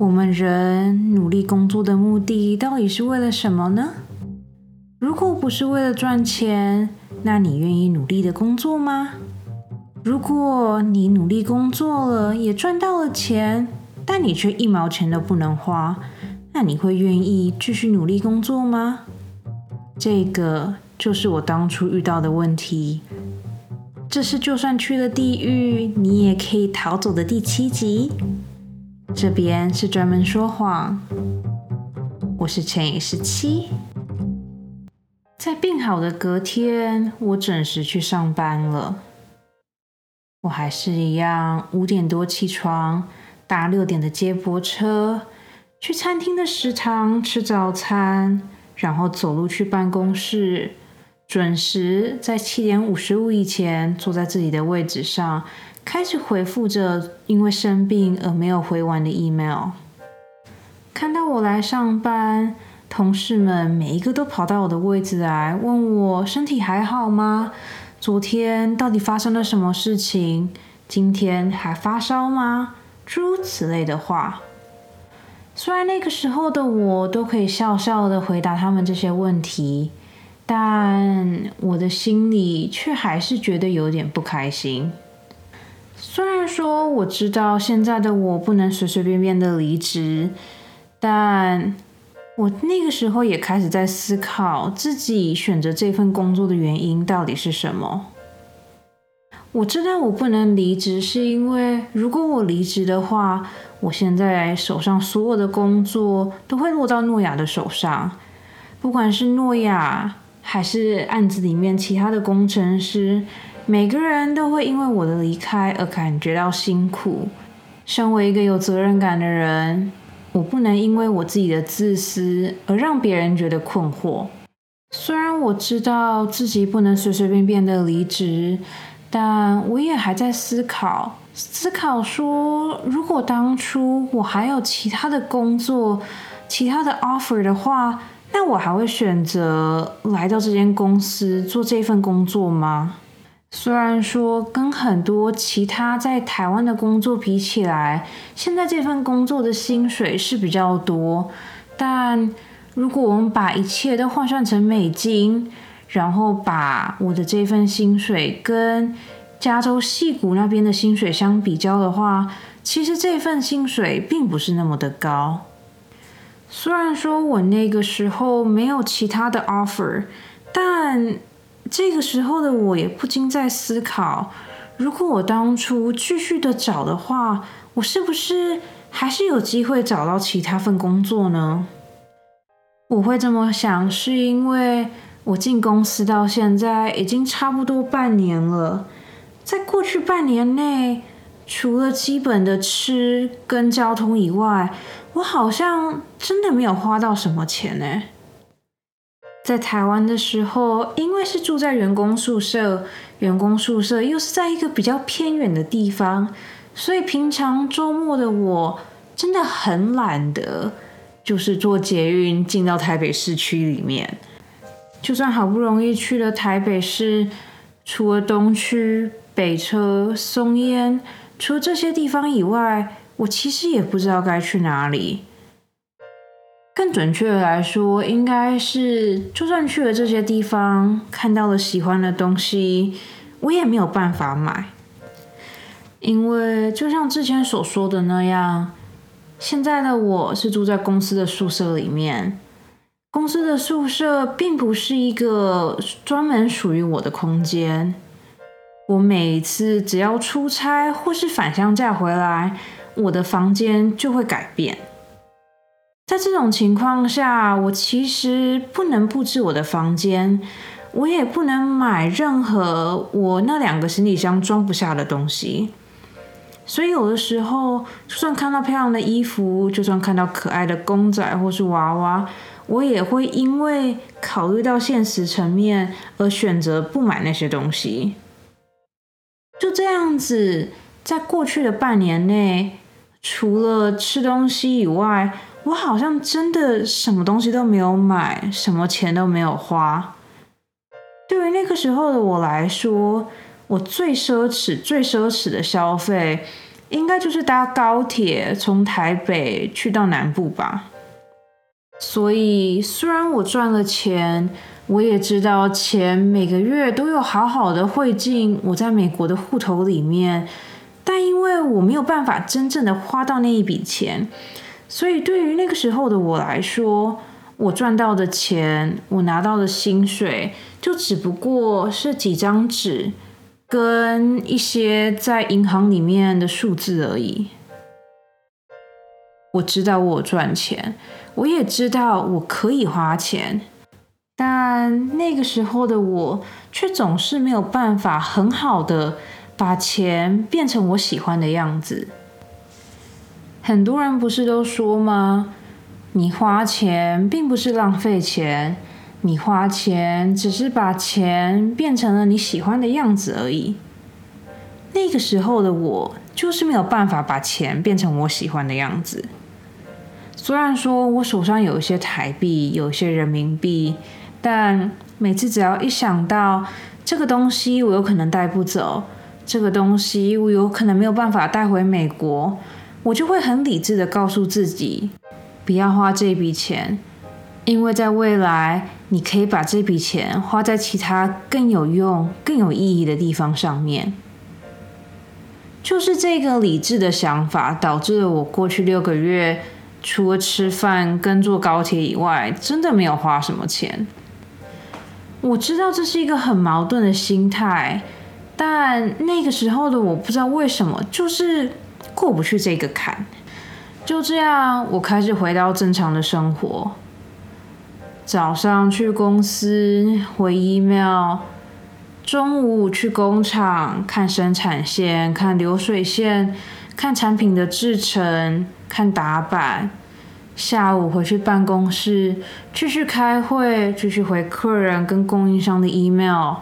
我们人努力工作的目的到底是为了什么呢？如果不是为了赚钱，那你愿意努力的工作吗？如果你努力工作了，也赚到了钱，但你却一毛钱都不能花，那你会愿意继续努力工作吗？这个就是我当初遇到的问题。这是就算去了地狱，你也可以逃走的第七集。这边是专门说谎，我是陈以十七。在病好的隔天，我准时去上班了。我还是一样五点多起床，搭六点的接驳车，去餐厅的食堂吃早餐，然后走路去办公室，准时在七点五十五以前坐在自己的位置上。开始回复着因为生病而没有回完的 email。看到我来上班，同事们每一个都跑到我的位置来问我身体还好吗？昨天到底发生了什么事情？今天还发烧吗？诸如此类的话。虽然那个时候的我都可以笑笑的回答他们这些问题，但我的心里却还是觉得有点不开心。虽然说我知道现在的我不能随随便便的离职，但我那个时候也开始在思考自己选择这份工作的原因到底是什么。我知道我不能离职，是因为如果我离职的话，我现在手上所有的工作都会落到诺亚的手上，不管是诺亚还是案子里面其他的工程师。每个人都会因为我的离开而感觉到辛苦。身为一个有责任感的人，我不能因为我自己的自私而让别人觉得困惑。虽然我知道自己不能随随便便的离职，但我也还在思考，思考说，如果当初我还有其他的工作、其他的 offer 的话，那我还会选择来到这间公司做这份工作吗？虽然说跟很多其他在台湾的工作比起来，现在这份工作的薪水是比较多，但如果我们把一切都换算成美金，然后把我的这份薪水跟加州戏谷那边的薪水相比较的话，其实这份薪水并不是那么的高。虽然说我那个时候没有其他的 offer，但。这个时候的我也不禁在思考：如果我当初继续的找的话，我是不是还是有机会找到其他份工作呢？我会这么想，是因为我进公司到现在已经差不多半年了，在过去半年内，除了基本的吃跟交通以外，我好像真的没有花到什么钱呢。在台湾的时候，因为是住在员工宿舍，员工宿舍又是在一个比较偏远的地方，所以平常周末的我真的很懒得，就是坐捷运进到台北市区里面。就算好不容易去了台北市，除了东区、北车、松烟，除了这些地方以外，我其实也不知道该去哪里。更准确的来说，应该是就算去了这些地方，看到了喜欢的东西，我也没有办法买，因为就像之前所说的那样，现在的我是住在公司的宿舍里面，公司的宿舍并不是一个专门属于我的空间，我每次只要出差或是返乡假回来，我的房间就会改变。在这种情况下，我其实不能布置我的房间，我也不能买任何我那两个行李箱装不下的东西。所以有的时候，就算看到漂亮的衣服，就算看到可爱的公仔或是娃娃，我也会因为考虑到现实层面而选择不买那些东西。就这样子，在过去的半年内，除了吃东西以外，我好像真的什么东西都没有买，什么钱都没有花。对于那个时候的我来说，我最奢侈、最奢侈的消费，应该就是搭高铁从台北去到南部吧。所以虽然我赚了钱，我也知道钱每个月都有好好的汇进我在美国的户头里面，但因为我没有办法真正的花到那一笔钱，所以对于那个时候的我来说，我赚到的钱，我拿到的薪水，就只不过是几张纸。跟一些在银行里面的数字而已。我知道我赚钱，我也知道我可以花钱，但那个时候的我却总是没有办法很好的把钱变成我喜欢的样子。很多人不是都说吗？你花钱并不是浪费钱。你花钱只是把钱变成了你喜欢的样子而已。那个时候的我就是没有办法把钱变成我喜欢的样子。虽然说我手上有一些台币，有一些人民币，但每次只要一想到这个东西我有可能带不走，这个东西我有可能没有办法带回美国，我就会很理智的告诉自己，不要花这笔钱。因为在未来，你可以把这笔钱花在其他更有用、更有意义的地方上面。就是这个理智的想法，导致了我过去六个月，除了吃饭跟坐高铁以外，真的没有花什么钱。我知道这是一个很矛盾的心态，但那个时候的我不知道为什么，就是过不去这个坎。就这样，我开始回到正常的生活。早上去公司回 email，中午去工厂看生产线、看流水线、看产品的制成、看打板，下午回去办公室继续开会、继续回客人跟供应商的 email，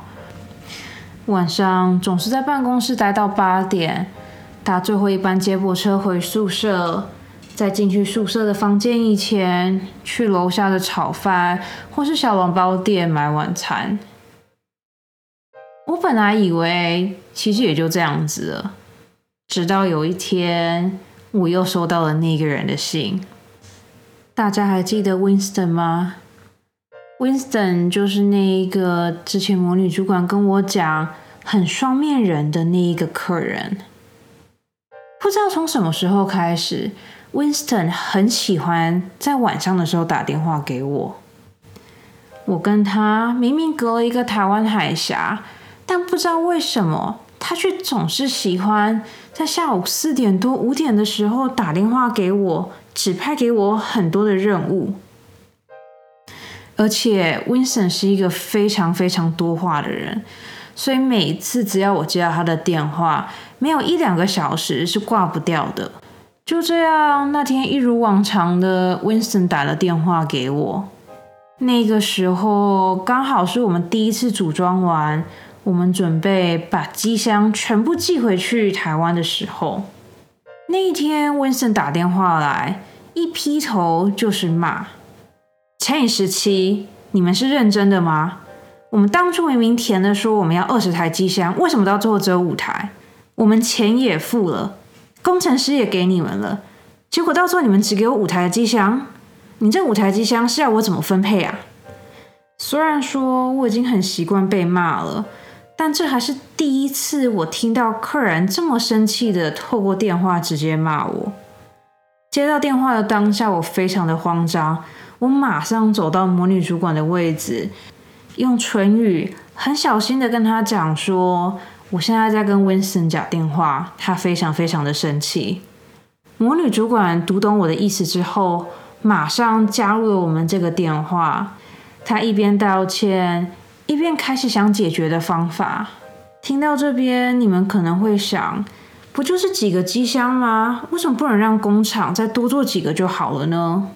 晚上总是在办公室待到八点，搭最后一班接驳车回宿舍。在进去宿舍的房间以前，去楼下的炒饭或是小笼包店买晚餐。我本来以为其实也就这样子了，直到有一天，我又收到了那个人的信。大家还记得 Winston 吗？Winston 就是那一个之前魔女主管跟我讲很双面人的那一个客人。不知道从什么时候开始。Winston 很喜欢在晚上的时候打电话给我。我跟他明明隔了一个台湾海峡，但不知道为什么他却总是喜欢在下午四点多、五点的时候打电话给我，指派给我很多的任务。而且 Winston 是一个非常非常多话的人，所以每次只要我接到他的电话，没有一两个小时是挂不掉的。就这样，那天一如往常的，Winston 打了电话给我。那个时候刚好是我们第一次组装完，我们准备把机箱全部寄回去台湾的时候。那一天，Winston 打电话来，一劈头就是骂：“乘以十七，你们是认真的吗？我们当初明明填的说我们要二十台机箱，为什么到最后只有五台？我们钱也付了。”工程师也给你们了，结果到时候你们只给我五台机箱，你这五台机箱是要我怎么分配啊？虽然说我已经很习惯被骂了，但这还是第一次我听到客人这么生气的透过电话直接骂我。接到电话的当下，我非常的慌张，我马上走到魔女主管的位置，用唇语很小心的跟他讲说。我现在在跟 Winston 讲电话，他非常非常的生气。魔女主管读懂我的意思之后，马上加入了我们这个电话。她一边道歉，一边开始想解决的方法。听到这边，你们可能会想，不就是几个机箱吗？为什么不能让工厂再多做几个就好了呢？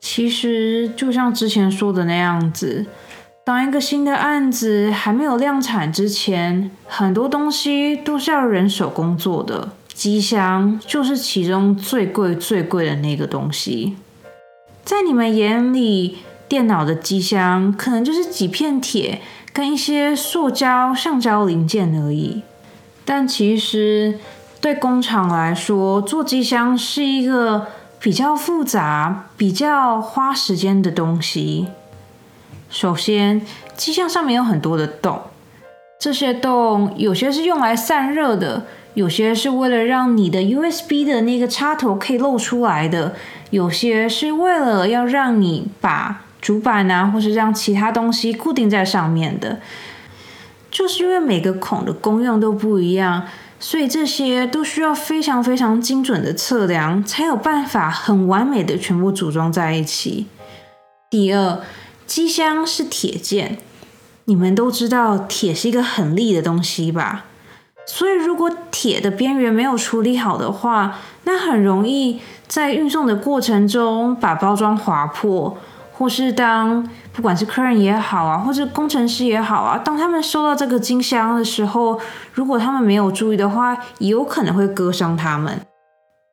其实就像之前说的那样子。当一个新的案子还没有量产之前，很多东西都是要人手工作的。机箱就是其中最贵、最贵的那个东西。在你们眼里，电脑的机箱可能就是几片铁跟一些塑胶、橡胶零件而已。但其实，对工厂来说，做机箱是一个比较复杂、比较花时间的东西。首先，机箱上面有很多的洞，这些洞有些是用来散热的，有些是为了让你的 USB 的那个插头可以露出来的，有些是为了要让你把主板啊，或是让其他东西固定在上面的。就是因为每个孔的功用都不一样。所以这些都需要非常非常精准的测量，才有办法很完美的全部组装在一起。第二，机箱是铁件，你们都知道铁是一个很利的东西吧？所以如果铁的边缘没有处理好的话，那很容易在运送的过程中把包装划破。或是当不管是客人也好啊，或者工程师也好啊，当他们收到这个金箱的时候，如果他们没有注意的话，有可能会割伤他们。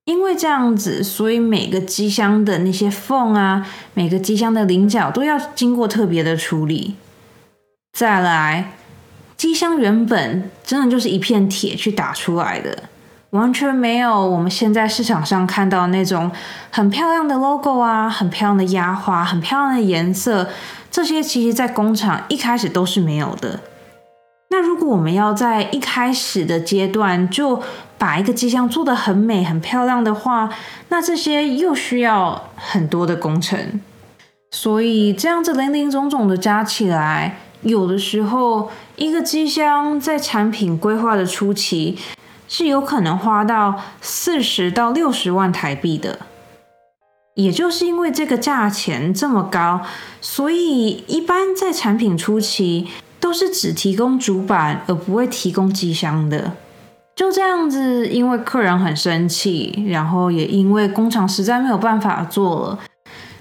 因为这样子，所以每个机箱的那些缝啊，每个机箱的棱角都要经过特别的处理。再来，机箱原本真的就是一片铁去打出来的。完全没有我们现在市场上看到那种很漂亮的 logo 啊，很漂亮的压花，很漂亮的颜色，这些其实在工厂一开始都是没有的。那如果我们要在一开始的阶段就把一个机箱做得很美、很漂亮的话，那这些又需要很多的工程。所以这样子零零总总的加起来，有的时候一个机箱在产品规划的初期。是有可能花到四十到六十万台币的，也就是因为这个价钱这么高，所以一般在产品初期都是只提供主板，而不会提供机箱的。就这样子，因为客人很生气，然后也因为工厂实在没有办法做了，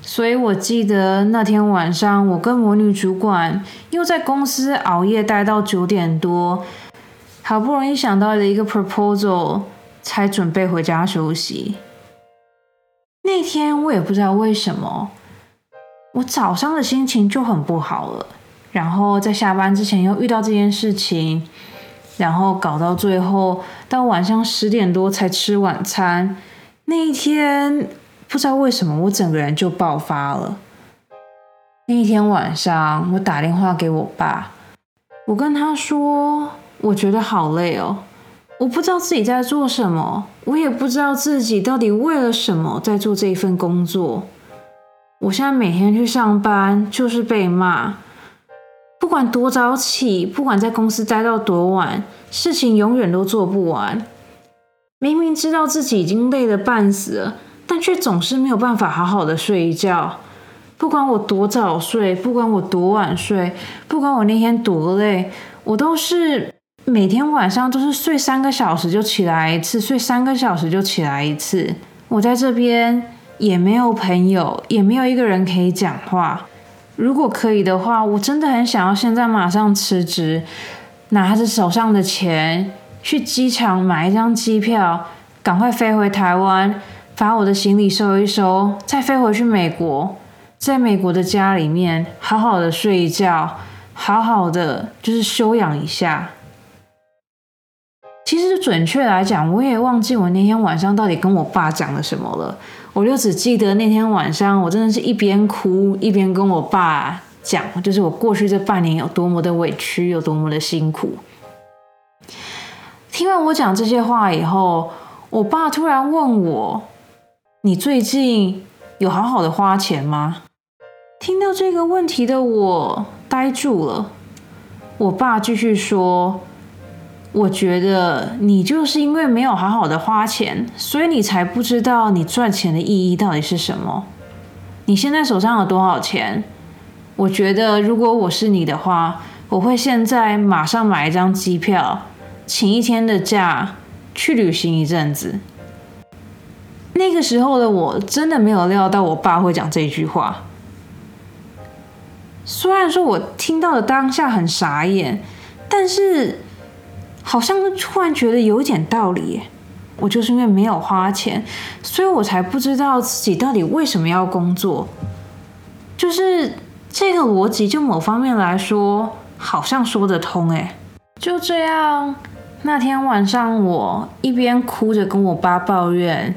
所以我记得那天晚上，我跟魔女主管又在公司熬夜待到九点多。好不容易想到了一个 proposal，才准备回家休息。那天我也不知道为什么，我早上的心情就很不好了。然后在下班之前又遇到这件事情，然后搞到最后到晚上十点多才吃晚餐。那一天不知道为什么我整个人就爆发了。那一天晚上我打电话给我爸，我跟他说。我觉得好累哦，我不知道自己在做什么，我也不知道自己到底为了什么在做这一份工作。我现在每天去上班就是被骂，不管多早起，不管在公司待到多晚，事情永远都做不完。明明知道自己已经累得半死了，但却总是没有办法好好的睡一觉。不管我多早睡，不管我多晚睡，不管我那天多累，我都是。每天晚上都是睡三个小时就起来一次，睡三个小时就起来一次。我在这边也没有朋友，也没有一个人可以讲话。如果可以的话，我真的很想要现在马上辞职，拿着手上的钱去机场买一张机票，赶快飞回台湾，把我的行李收一收，再飞回去美国，在美国的家里面好好的睡一觉，好好的就是休养一下。其实准确来讲，我也忘记我那天晚上到底跟我爸讲了什么了。我就只记得那天晚上，我真的是一边哭一边跟我爸讲，就是我过去这半年有多么的委屈，有多么的辛苦。听完我讲这些话以后，我爸突然问我：“你最近有好好的花钱吗？”听到这个问题的我呆住了。我爸继续说。我觉得你就是因为没有好好的花钱，所以你才不知道你赚钱的意义到底是什么。你现在手上有多少钱？我觉得如果我是你的话，我会现在马上买一张机票，请一天的假去旅行一阵子。那个时候的我真的没有料到我爸会讲这句话。虽然说我听到的当下很傻眼，但是。好像突然觉得有点道理，我就是因为没有花钱，所以我才不知道自己到底为什么要工作。就是这个逻辑，就某方面来说，好像说得通。哎，就这样，那天晚上，我一边哭着跟我爸抱怨，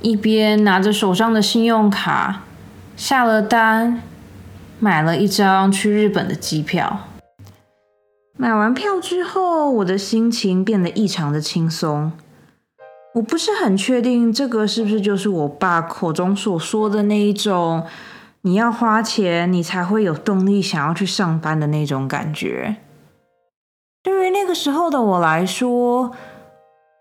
一边拿着手上的信用卡下了单，买了一张去日本的机票。买完票之后，我的心情变得异常的轻松。我不是很确定这个是不是就是我爸口中所说的那一种，你要花钱，你才会有动力想要去上班的那种感觉。对于那个时候的我来说，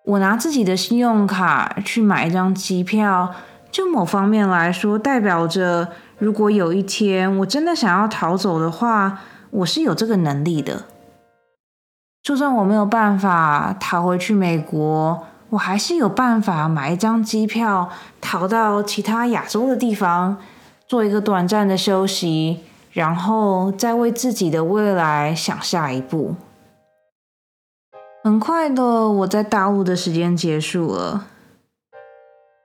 我拿自己的信用卡去买一张机票，就某方面来说，代表着如果有一天我真的想要逃走的话，我是有这个能力的。就算我没有办法逃回去美国，我还是有办法买一张机票逃到其他亚洲的地方，做一个短暂的休息，然后再为自己的未来想下一步。很快的，我在大陆的时间结束了。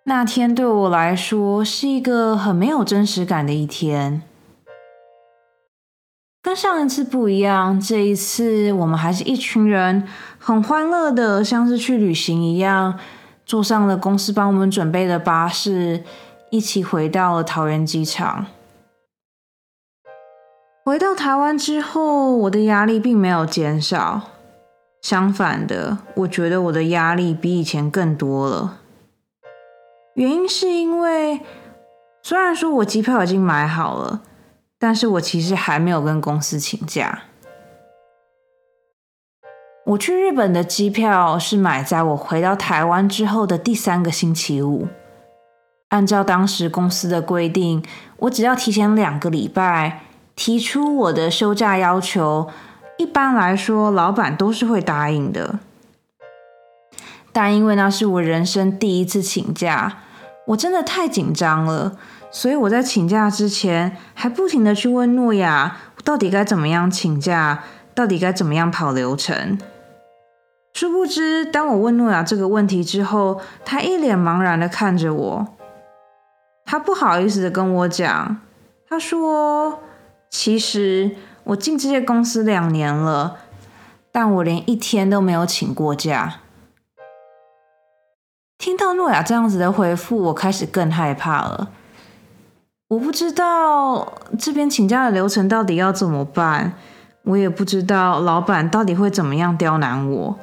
那天对我来说是一个很没有真实感的一天，上一次不一样。这一次，我们还是一群人，很欢乐的，像是去旅行一样，坐上了公司帮我们准备的巴士，一起回到了桃园机场。回到台湾之后，我的压力并没有减少。相反的，我觉得我的压力比以前更多了。原因是因为，虽然说我机票已经买好了，但是我其实还没有跟公司请假。我去日本的机票是买在我回到台湾之后的第三个星期五。按照当时公司的规定，我只要提前两个礼拜提出我的休假要求。一般来说，老板都是会答应的，但因为那是我人生第一次请假，我真的太紧张了，所以我在请假之前还不停的去问诺亚，到底该怎么样请假，到底该怎么样跑流程。殊不知，当我问诺亚这个问题之后，他一脸茫然的看着我，他不好意思的跟我讲，他说：“其实。”我进这些公司两年了，但我连一天都没有请过假。听到诺亚这样子的回复，我开始更害怕了。我不知道这边请假的流程到底要怎么办，我也不知道老板到底会怎么样刁难我。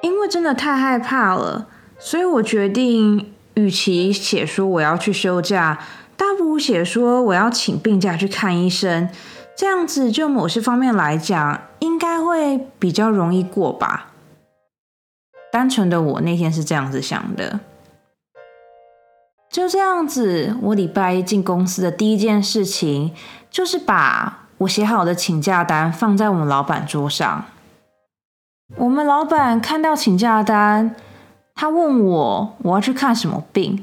因为真的太害怕了，所以我决定，与其写说我要去休假。大不如写说我要请病假去看医生，这样子就某些方面来讲，应该会比较容易过吧。单纯的我那天是这样子想的。就这样子，我礼拜一进公司的第一件事情，就是把我写好的请假单放在我们老板桌上。我们老板看到请假单，他问我我要去看什么病。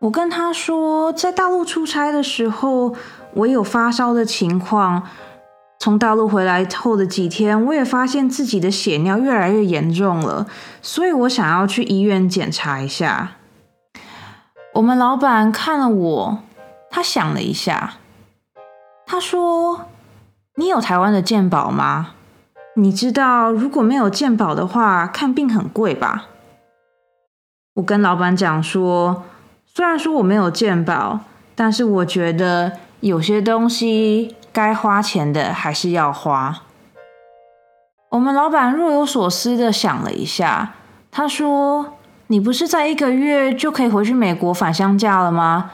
我跟他说，在大陆出差的时候，我有发烧的情况。从大陆回来后的几天，我也发现自己的血尿越来越严重了，所以我想要去医院检查一下。我们老板看了我，他想了一下，他说：“你有台湾的健保吗？你知道如果没有健保的话，看病很贵吧？”我跟老板讲说。虽然说我没有鉴宝，但是我觉得有些东西该花钱的还是要花。我们老板若有所思的想了一下，他说：“你不是在一个月就可以回去美国返乡假了吗？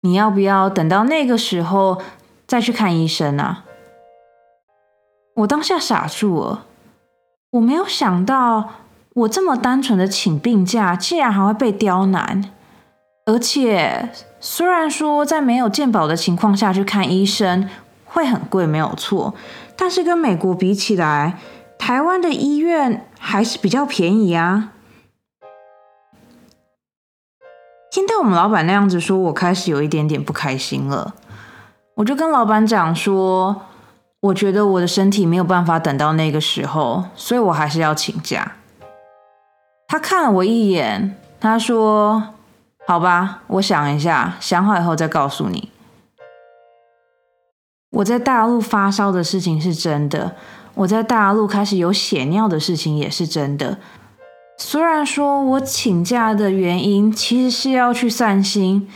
你要不要等到那个时候再去看医生啊？”我当下傻住了，我没有想到我这么单纯的请病假，竟然还会被刁难。而且，虽然说在没有健保的情况下去看医生会很贵，没有错，但是跟美国比起来，台湾的医院还是比较便宜啊。听到我们老板那样子说，我开始有一点点不开心了。我就跟老板讲说，我觉得我的身体没有办法等到那个时候，所以我还是要请假。他看了我一眼，他说。好吧，我想一下，想好以后再告诉你。我在大陆发烧的事情是真的，我在大陆开始有血尿的事情也是真的。虽然说我请假的原因其实是要去散心，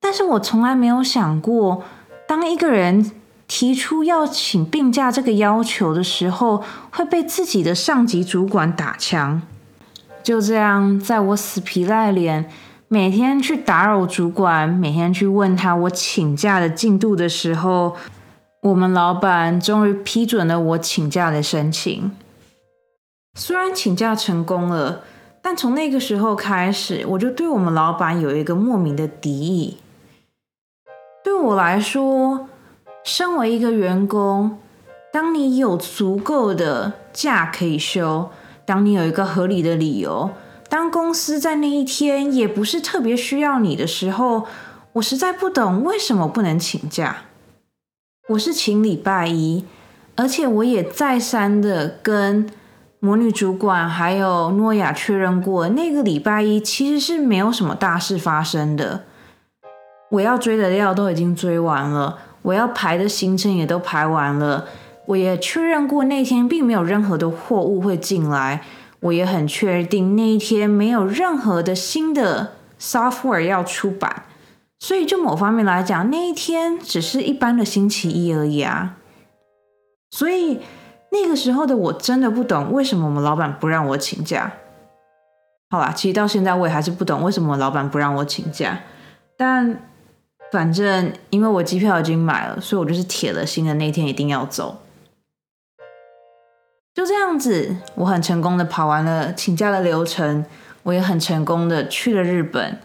但是我从来没有想过，当一个人提出要请病假这个要求的时候，会被自己的上级主管打枪。就这样，在我死皮赖脸每天去打扰主管，每天去问他我请假的进度的时候，我们老板终于批准了我请假的申请。虽然请假成功了，但从那个时候开始，我就对我们老板有一个莫名的敌意。对我来说，身为一个员工，当你有足够的假可以休。当你有一个合理的理由，当公司在那一天也不是特别需要你的时候，我实在不懂为什么不能请假。我是请礼拜一，而且我也再三的跟魔女主管还有诺亚确认过，那个礼拜一其实是没有什么大事发生的。我要追的料都已经追完了，我要排的行程也都排完了。我也确认过那天并没有任何的货物会进来，我也很确定那一天没有任何的新的 software 要出版，所以就某方面来讲，那一天只是一般的星期一而已啊。所以那个时候的我真的不懂为什么我们老板不让我请假。好啦，其实到现在我也还是不懂为什么老板不让我请假，但反正因为我机票已经买了，所以我就是铁了心的那天一定要走。就这样子，我很成功的跑完了请假的流程，我也很成功的去了日本。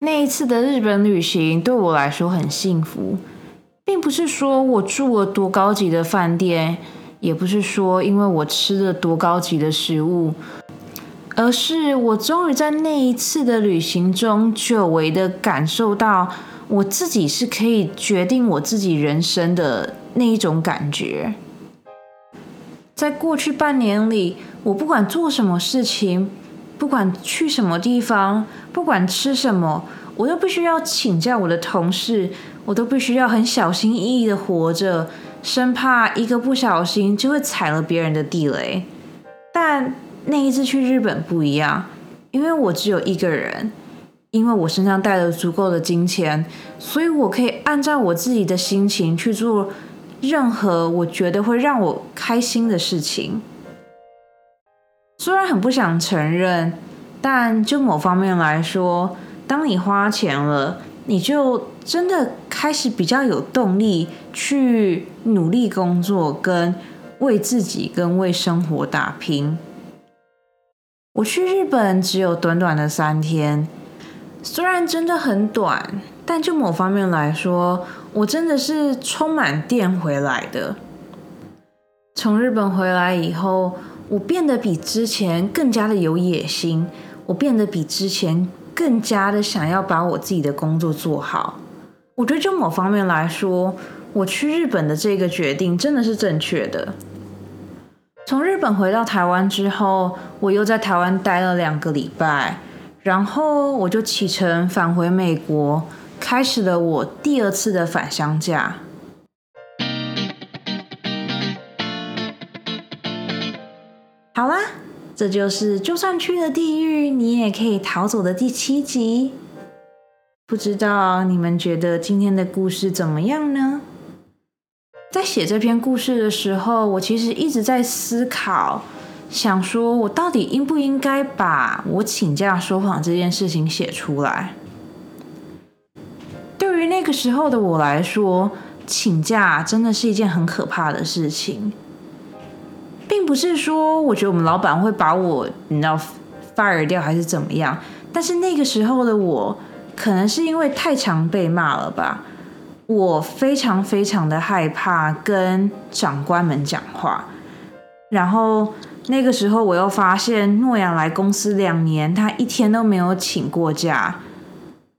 那一次的日本旅行对我来说很幸福，并不是说我住了多高级的饭店，也不是说因为我吃了多高级的食物，而是我终于在那一次的旅行中，久违的感受到我自己是可以决定我自己人生的那一种感觉。在过去半年里，我不管做什么事情，不管去什么地方，不管吃什么，我都必须要请教我的同事，我都必须要很小心翼翼的活着，生怕一个不小心就会踩了别人的地雷。但那一次去日本不一样，因为我只有一个人，因为我身上带了足够的金钱，所以我可以按照我自己的心情去做。任何我觉得会让我开心的事情，虽然很不想承认，但就某方面来说，当你花钱了，你就真的开始比较有动力去努力工作，跟为自己跟为生活打拼。我去日本只有短短的三天，虽然真的很短。但就某方面来说，我真的是充满电回来的。从日本回来以后，我变得比之前更加的有野心，我变得比之前更加的想要把我自己的工作做好。我觉得就某方面来说，我去日本的这个决定真的是正确的。从日本回到台湾之后，我又在台湾待了两个礼拜，然后我就启程返回美国。开始了我第二次的返乡假。好啦，这就是就算去了地狱，你也可以逃走的第七集。不知道你们觉得今天的故事怎么样呢？在写这篇故事的时候，我其实一直在思考，想说我到底应不应该把我请假说谎这件事情写出来。对于那个时候的我来说，请假真的是一件很可怕的事情，并不是说我觉得我们老板会把我你知道 fire 掉还是怎么样，但是那个时候的我，可能是因为太常被骂了吧，我非常非常的害怕跟长官们讲话，然后那个时候我又发现诺亚来公司两年，他一天都没有请过假，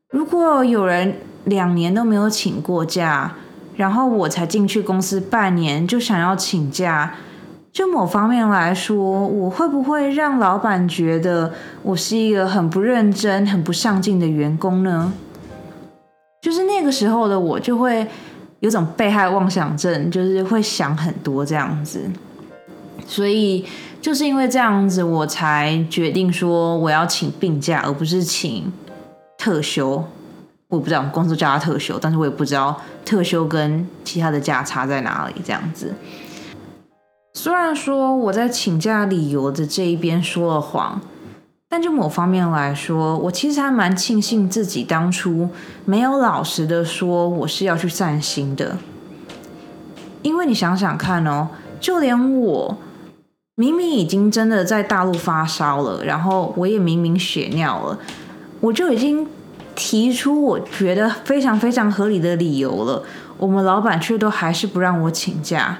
如果有人。两年都没有请过假，然后我才进去公司半年就想要请假，就某方面来说，我会不会让老板觉得我是一个很不认真、很不上进的员工呢？就是那个时候的我就会有种被害妄想症，就是会想很多这样子。所以就是因为这样子，我才决定说我要请病假，而不是请特休。我不知道我们公司叫他特休，但是我也不知道特休跟其他的假差在哪里。这样子，虽然说我在请假理由的这一边说了谎，但就某方面来说，我其实还蛮庆幸自己当初没有老实的说我是要去散心的。因为你想想看哦，就连我。明明已经真的在大陆发烧了，然后我也明明血尿了，我就已经提出我觉得非常非常合理的理由了，我们老板却都还是不让我请假。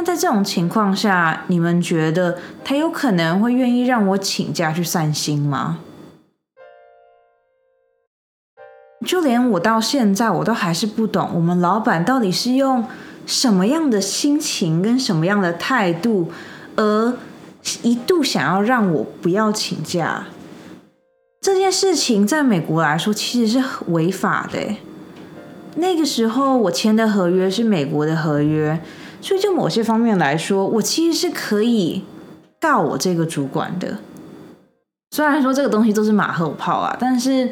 那在这种情况下，你们觉得他有可能会愿意让我请假去散心吗？就连我到现在，我都还是不懂，我们老板到底是用什么样的心情跟什么样的态度？而一度想要让我不要请假，这件事情在美国来说其实是违法的。那个时候我签的合约是美国的合约，所以就某些方面来说，我其实是可以告我这个主管的。虽然说这个东西都是马后炮啊，但是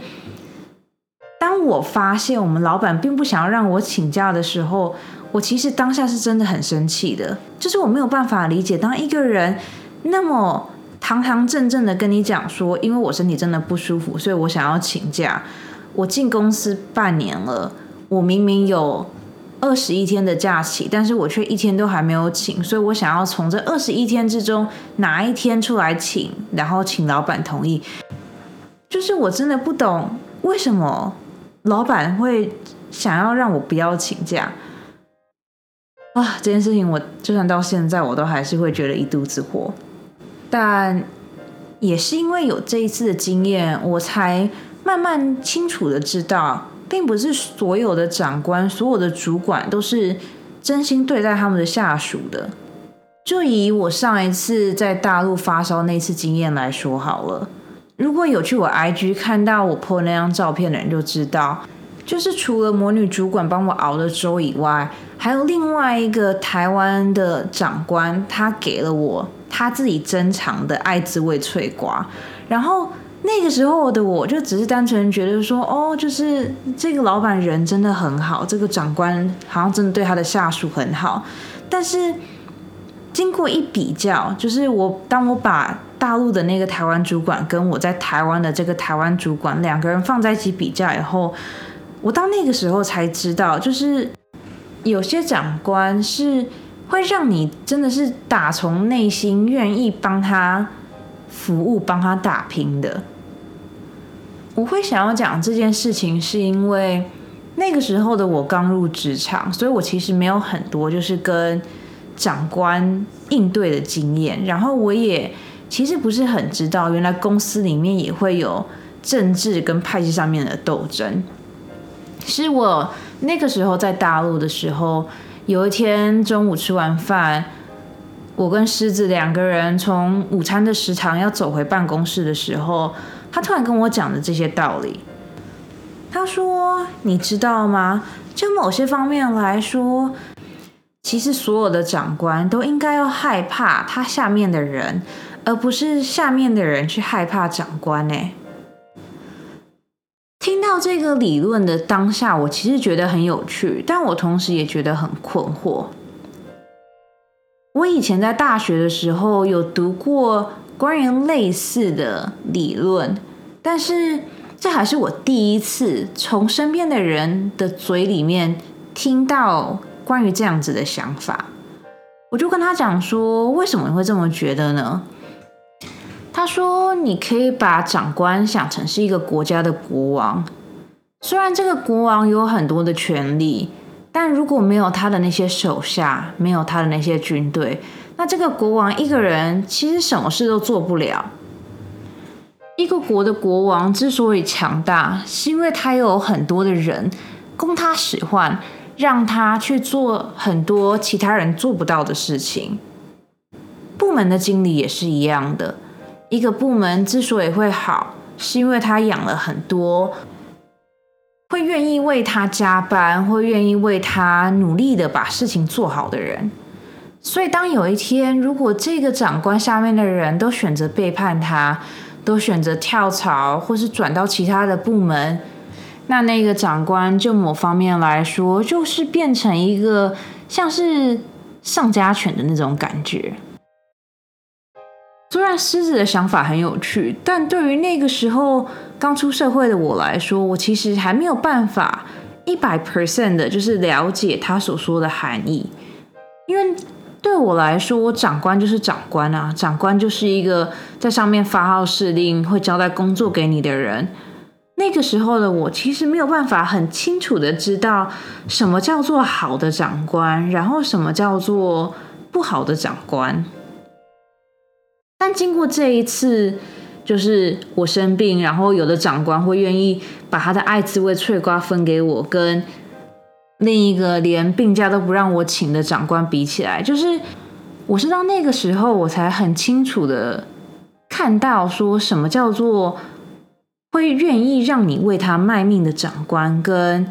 当我发现我们老板并不想要让我请假的时候。我其实当下是真的很生气的，就是我没有办法理解，当一个人那么堂堂正正的跟你讲说，因为我身体真的不舒服，所以我想要请假。我进公司半年了，我明明有二十一天的假期，但是我却一天都还没有请，所以我想要从这二十一天之中拿一天出来请，然后请老板同意。就是我真的不懂为什么老板会想要让我不要请假。啊，这件事情我就算到现在，我都还是会觉得一肚子火。但也是因为有这一次的经验，我才慢慢清楚的知道，并不是所有的长官、所有的主管都是真心对待他们的下属的。就以我上一次在大陆发烧那次经验来说好了，如果有去我 IG 看到我 po 那张照片的人就知道。就是除了魔女主管帮我熬的粥以外，还有另外一个台湾的长官，他给了我他自己珍藏的爱滋味脆瓜。然后那个时候的我就只是单纯觉得说，哦，就是这个老板人真的很好，这个长官好像真的对他的下属很好。但是经过一比较，就是我当我把大陆的那个台湾主管跟我在台湾的这个台湾主管两个人放在一起比较以后。我到那个时候才知道，就是有些长官是会让你真的是打从内心愿意帮他服务、帮他打拼的。我会想要讲这件事情，是因为那个时候的我刚入职场，所以我其实没有很多就是跟长官应对的经验，然后我也其实不是很知道，原来公司里面也会有政治跟派系上面的斗争。是我那个时候在大陆的时候，有一天中午吃完饭，我跟狮子两个人从午餐的食堂要走回办公室的时候，他突然跟我讲的这些道理。他说：“你知道吗？就某些方面来说，其实所有的长官都应该要害怕他下面的人，而不是下面的人去害怕长官。”呢。听到这个理论的当下，我其实觉得很有趣，但我同时也觉得很困惑。我以前在大学的时候有读过关于类似的理论，但是这还是我第一次从身边的人的嘴里面听到关于这样子的想法。我就跟他讲说：“为什么你会这么觉得呢？”他说：“你可以把长官想成是一个国家的国王，虽然这个国王有很多的权利，但如果没有他的那些手下，没有他的那些军队，那这个国王一个人其实什么事都做不了。一个国的国王之所以强大，是因为他有很多的人供他使唤，让他去做很多其他人做不到的事情。部门的经理也是一样的。”一个部门之所以会好，是因为他养了很多会愿意为他加班，会愿意为他努力的把事情做好的人。所以，当有一天，如果这个长官下面的人都选择背叛他，都选择跳槽，或是转到其他的部门，那那个长官就某方面来说，就是变成一个像是上家犬的那种感觉。虽然狮子的想法很有趣，但对于那个时候刚出社会的我来说，我其实还没有办法一百 percent 的，就是了解他所说的含义。因为对我来说，长官就是长官啊，长官就是一个在上面发号施令、会交代工作给你的人。那个时候的我，其实没有办法很清楚的知道什么叫做好的长官，然后什么叫做不好的长官。但经过这一次，就是我生病，然后有的长官会愿意把他的爱滋味脆瓜分给我，跟另一个连病假都不让我请的长官比起来，就是我是到那个时候，我才很清楚的看到，说什么叫做会愿意让你为他卖命的长官，跟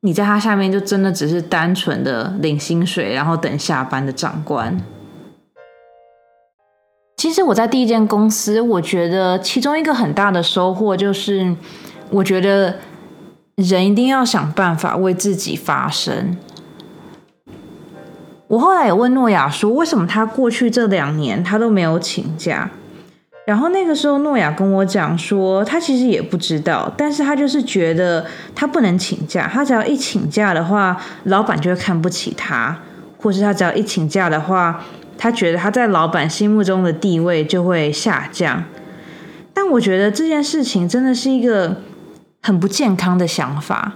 你在他下面就真的只是单纯的领薪水，然后等下班的长官。其实我在第一间公司，我觉得其中一个很大的收获就是，我觉得人一定要想办法为自己发声。我后来也问诺亚说，为什么他过去这两年他都没有请假？然后那个时候诺亚跟我讲说，他其实也不知道，但是他就是觉得他不能请假，他只要一请假的话，老板就会看不起他，或是他只要一请假的话。他觉得他在老板心目中的地位就会下降，但我觉得这件事情真的是一个很不健康的想法。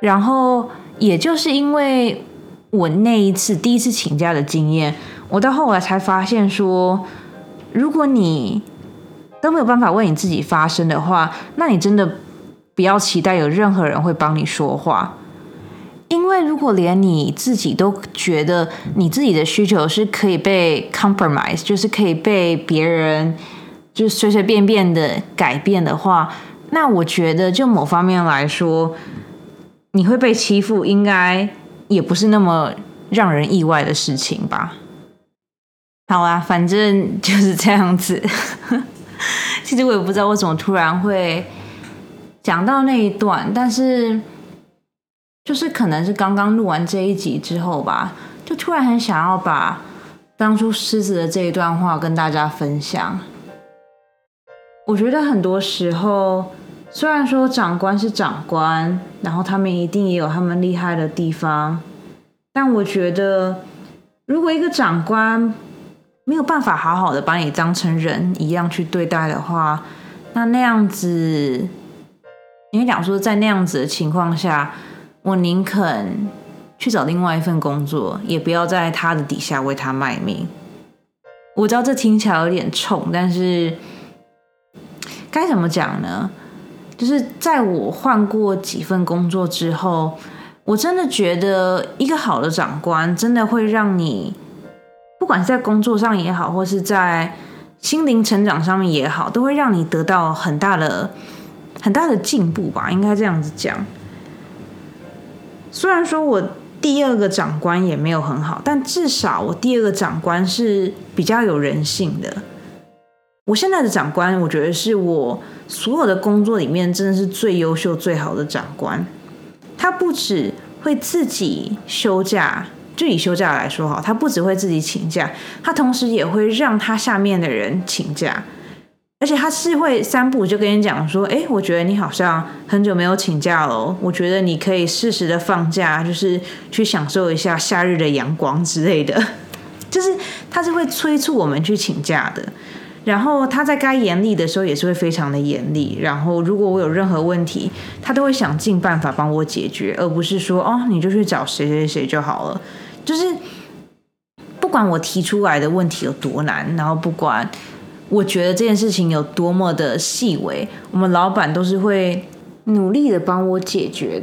然后，也就是因为我那一次第一次请假的经验，我到后来才发现说，如果你都没有办法为你自己发声的话，那你真的不要期待有任何人会帮你说话。因为如果连你自己都觉得你自己的需求是可以被 compromise，就是可以被别人就随随便便的改变的话，那我觉得就某方面来说，你会被欺负，应该也不是那么让人意外的事情吧。好啊，反正就是这样子。其实我也不知道为什么突然会讲到那一段，但是。就是可能是刚刚录完这一集之后吧，就突然很想要把当初狮子的这一段话跟大家分享。我觉得很多时候，虽然说长官是长官，然后他们一定也有他们厉害的地方，但我觉得如果一个长官没有办法好好的把你当成人一样去对待的话，那那样子，因为讲说在那样子的情况下。我宁肯去找另外一份工作，也不要在他的底下为他卖命。我知道这听起来有点冲，但是该怎么讲呢？就是在我换过几份工作之后，我真的觉得一个好的长官真的会让你，不管是在工作上也好，或是在心灵成长上面也好，都会让你得到很大的、很大的进步吧，应该这样子讲。虽然说我第二个长官也没有很好，但至少我第二个长官是比较有人性的。我现在的长官，我觉得是我所有的工作里面真的是最优秀、最好的长官。他不止会自己休假，就以休假来说哈，他不只会自己请假，他同时也会让他下面的人请假。而且他是会三步就跟你讲说，哎，我觉得你好像很久没有请假了，我觉得你可以适时的放假，就是去享受一下夏日的阳光之类的。就是他是会催促我们去请假的，然后他在该严厉的时候也是会非常的严厉。然后如果我有任何问题，他都会想尽办法帮我解决，而不是说哦，你就去找谁谁谁就好了。就是不管我提出来的问题有多难，然后不管。我觉得这件事情有多么的细微，我们老板都是会努力的帮我解决。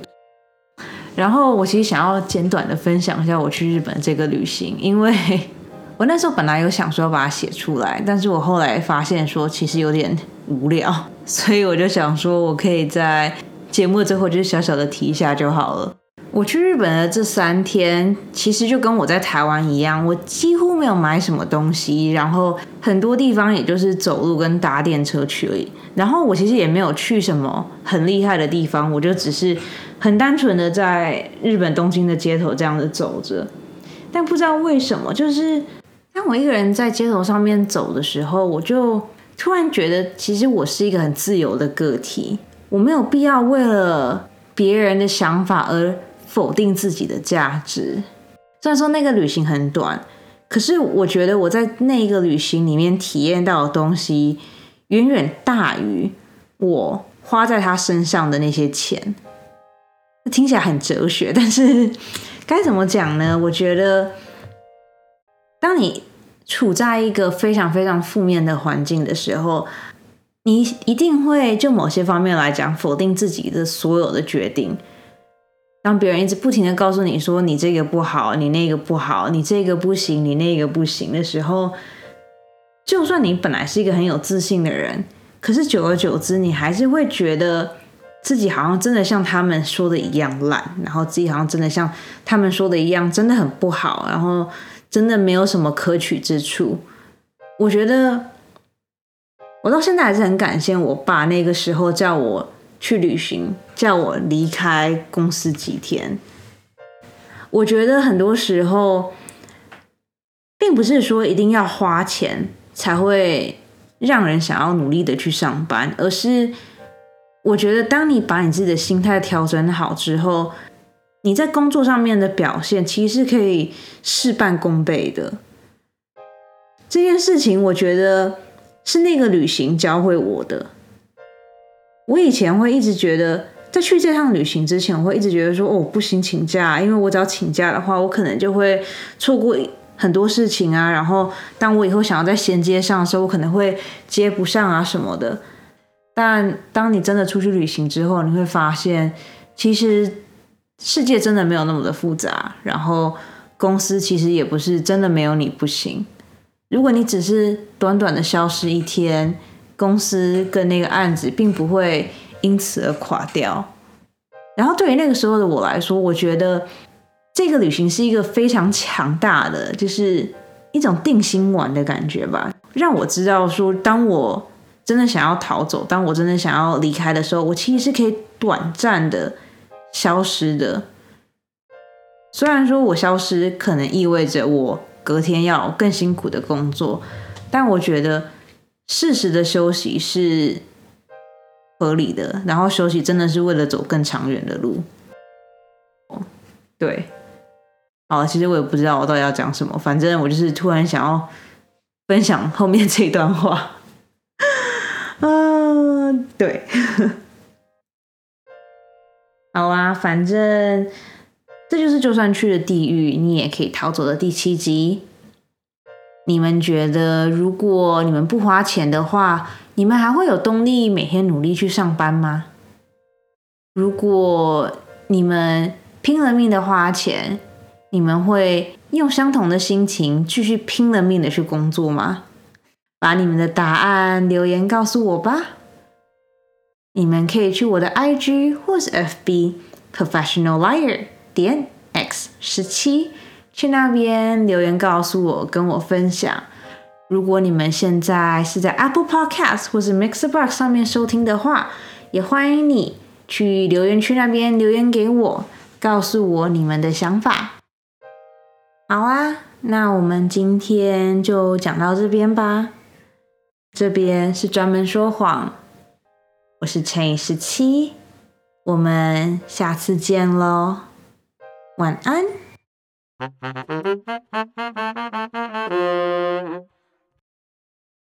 然后我其实想要简短的分享一下我去日本这个旅行，因为 我那时候本来有想说要把它写出来，但是我后来发现说其实有点无聊，所以我就想说我可以在节目最后就是小小的提一下就好了。我去日本的这三天，其实就跟我在台湾一样，我几乎没有买什么东西，然后很多地方也就是走路跟搭电车去而已。然后我其实也没有去什么很厉害的地方，我就只是很单纯的在日本东京的街头这样子走着。但不知道为什么，就是当我一个人在街头上面走的时候，我就突然觉得，其实我是一个很自由的个体，我没有必要为了别人的想法而。否定自己的价值。虽然说那个旅行很短，可是我觉得我在那一个旅行里面体验到的东西，远远大于我花在他身上的那些钱。听起来很哲学，但是 该怎么讲呢？我觉得，当你处在一个非常非常负面的环境的时候，你一定会就某些方面来讲否定自己的所有的决定。当别人一直不停的告诉你说你这个不好，你那个不好，你这个不行，你那个不行的时候，就算你本来是一个很有自信的人，可是久而久之，你还是会觉得自己好像真的像他们说的一样烂，然后自己好像真的像他们说的一样真的很不好，然后真的没有什么可取之处。我觉得我到现在还是很感谢我爸那个时候叫我。去旅行，叫我离开公司几天。我觉得很多时候，并不是说一定要花钱才会让人想要努力的去上班，而是我觉得当你把你自己的心态调整好之后，你在工作上面的表现其实可以事半功倍的。这件事情，我觉得是那个旅行教会我的。我以前会一直觉得，在去这趟旅行之前，我会一直觉得说，哦，不行，请假，因为我只要请假的话，我可能就会错过很多事情啊。然后，当我以后想要在衔接上的时候，我可能会接不上啊什么的。但当你真的出去旅行之后，你会发现，其实世界真的没有那么的复杂。然后，公司其实也不是真的没有你不行。如果你只是短短的消失一天。公司跟那个案子并不会因此而垮掉。然后对于那个时候的我来说，我觉得这个旅行是一个非常强大的，就是一种定心丸的感觉吧，让我知道说，当我真的想要逃走，当我真的想要离开的时候，我其实是可以短暂的消失的。虽然说我消失可能意味着我隔天要更辛苦的工作，但我觉得。适时的休息是合理的，然后休息真的是为了走更长远的路。对，好，其实我也不知道我到底要讲什么，反正我就是突然想要分享后面这段话。嗯，对，好啊，反正这就是就算去了地狱，你也可以逃走的第七集。你们觉得，如果你们不花钱的话，你们还会有动力每天努力去上班吗？如果你们拼了命的花钱，你们会用相同的心情继续拼了命的去工作吗？把你们的答案留言告诉我吧。你们可以去我的 IG 或是 FB Professional Liar 点 X 十七。去那边留言告诉我，跟我分享。如果你们现在是在 Apple Podcast 或是 Mixbox 上面收听的话，也欢迎你去留言区那边留言给我，告诉我你们的想法。好啊，那我们今天就讲到这边吧。这边是专门说谎，我是乘以十七，我们下次见喽，晚安。